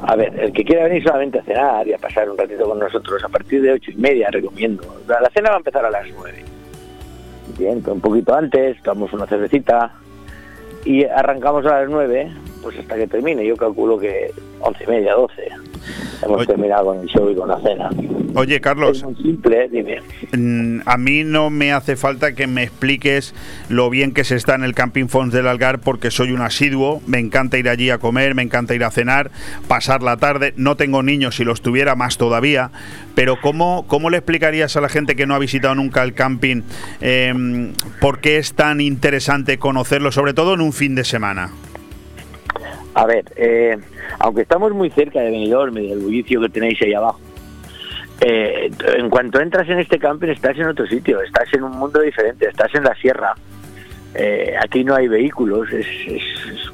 A ver, el que quiera venir solamente a cenar y a pasar un ratito con nosotros, a partir de ocho y media recomiendo. La cena va a empezar a las nueve. Bien, un poquito antes, tomamos una cervecita y arrancamos a las nueve pues hasta que termine. Yo calculo que once y media, doce. Hemos terminado con el show y con la cena. Oye, Carlos. Es muy simple, dime. Mm, a mí no me hace falta que me expliques lo bien que se está en el Camping Fons del Algar porque soy un asiduo. Me encanta ir allí a comer, me encanta ir a cenar, pasar la tarde. No tengo niños, si los tuviera más todavía. Pero ¿cómo, cómo le explicarías a la gente que no ha visitado nunca el camping em, por qué es tan interesante conocerlo, sobre todo en un fin de semana? A ver, eh, aunque estamos muy cerca de Benidorm y del bullicio que tenéis ahí abajo, eh, en cuanto entras en este camping estás en otro sitio, estás en un mundo diferente, estás en la sierra. Eh, aquí no hay vehículos, es,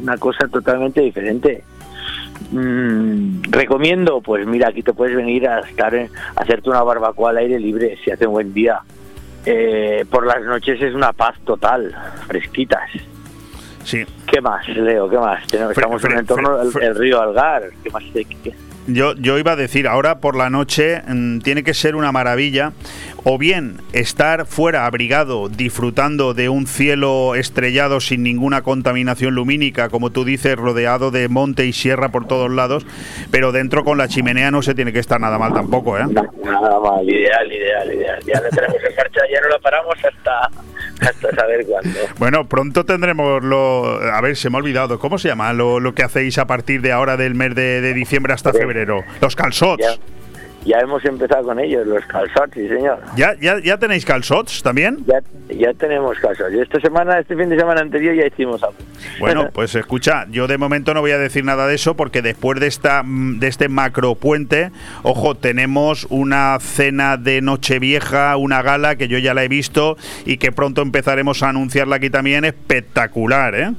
una cosa totalmente diferente. Mm, recomiendo, pues mira, aquí te puedes venir a estar, en- a hacerte una barbacoa al aire libre si hace un buen día. Eh, por las noches es una paz total, fresquitas. Sí. ¿Qué más, Leo? ¿Qué más? Tenemos, Fre- estamos en el entorno del río Algar. ¿Qué más? qué- Yo, yo iba a decir, ahora por la noche mm, tiene que ser una maravilla, o bien estar fuera abrigado, disfrutando de un cielo estrellado sin ninguna contaminación lumínica, como tú dices, rodeado de monte y sierra por todos lados, pero dentro con la chimenea no se tiene que estar nada mal tampoco, ¿eh? Nada mal, ideal, ideal, ideal. Ya lo tenemos en marcha, ya no lo paramos hasta, hasta saber cuándo. Bueno, pronto tendremos lo... A ver, se me ha olvidado, ¿cómo se llama lo, lo que hacéis a partir de ahora del mes de, de diciembre hasta febrero? Los calzots. Ya, ya hemos empezado con ellos, los calzots, sí señor. ¿Ya, ya, ya tenéis calzots también? Ya, ya tenemos calzots. Esta semana, este fin de semana anterior ya hicimos algo. Bueno, pues escucha, yo de momento no voy a decir nada de eso porque después de esta mm, de este macro puente, ojo, tenemos una cena de Nochevieja, una gala que yo ya la he visto y que pronto empezaremos a anunciarla aquí también espectacular, ¿eh?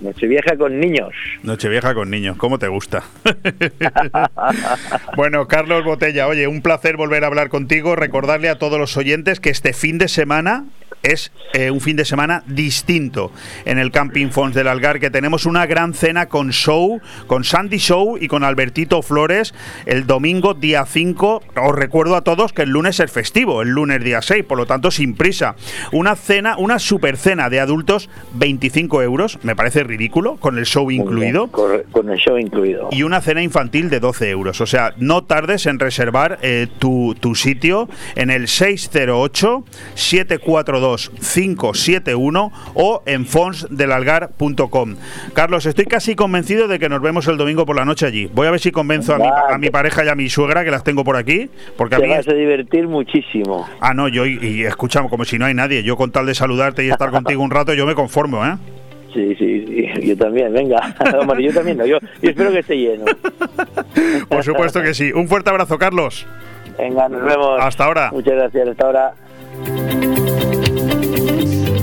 Nochevieja con niños. Nochevieja con niños, ¿cómo te gusta? bueno, Carlos Botella, oye, un placer volver a hablar contigo, recordarle a todos los oyentes que este fin de semana es eh, un fin de semana distinto en el Camping Fons del Algar, que tenemos una gran cena con show, con Sandy Show y con Albertito Flores el domingo día 5. Os recuerdo a todos que el lunes es festivo, el lunes día 6, por lo tanto sin prisa. Una cena, una super cena de adultos, 25 euros, me parece ridículo, con el show incluido. Con el show incluido. Y una cena infantil de 12 euros. O sea, no tardes en reservar eh, tu, tu sitio en el 608-742-571 o en fonsdelalgar.com. Carlos, estoy casi convencido de que nos vemos el domingo por la noche allí. Voy a ver si convenzo a mi, a mi pareja y a mi suegra, que las tengo por aquí. Porque a Te mí vas a divertir muchísimo. Ah, no, yo y, y escuchamos como si no hay nadie. Yo con tal de saludarte y estar contigo un rato, yo me conformo, ¿eh? Sí, sí, sí. Yo también, venga. Yo también, no. Yo, yo espero que esté lleno. Por supuesto que sí. Un fuerte abrazo, Carlos. Venga, nos vemos. Hasta ahora. Muchas gracias, hasta ahora.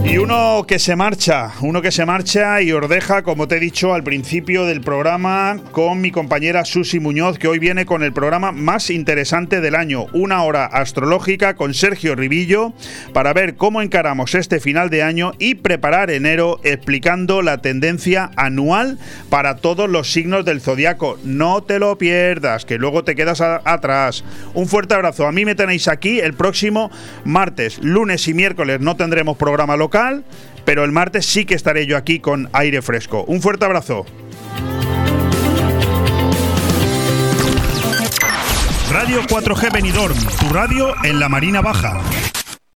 Y uno que se marcha, uno que se marcha y os deja, como te he dicho al principio del programa, con mi compañera Susi Muñoz, que hoy viene con el programa más interesante del año, una hora astrológica con Sergio Ribillo, para ver cómo encaramos este final de año y preparar enero explicando la tendencia anual para todos los signos del zodiaco. No te lo pierdas, que luego te quedas atrás. Un fuerte abrazo. A mí me tenéis aquí el próximo martes, lunes y miércoles no tendremos programa local, pero el martes sí que estaré yo aquí con aire fresco. Un fuerte abrazo. Radio 4G Benidorm, tu radio en la Marina Baja.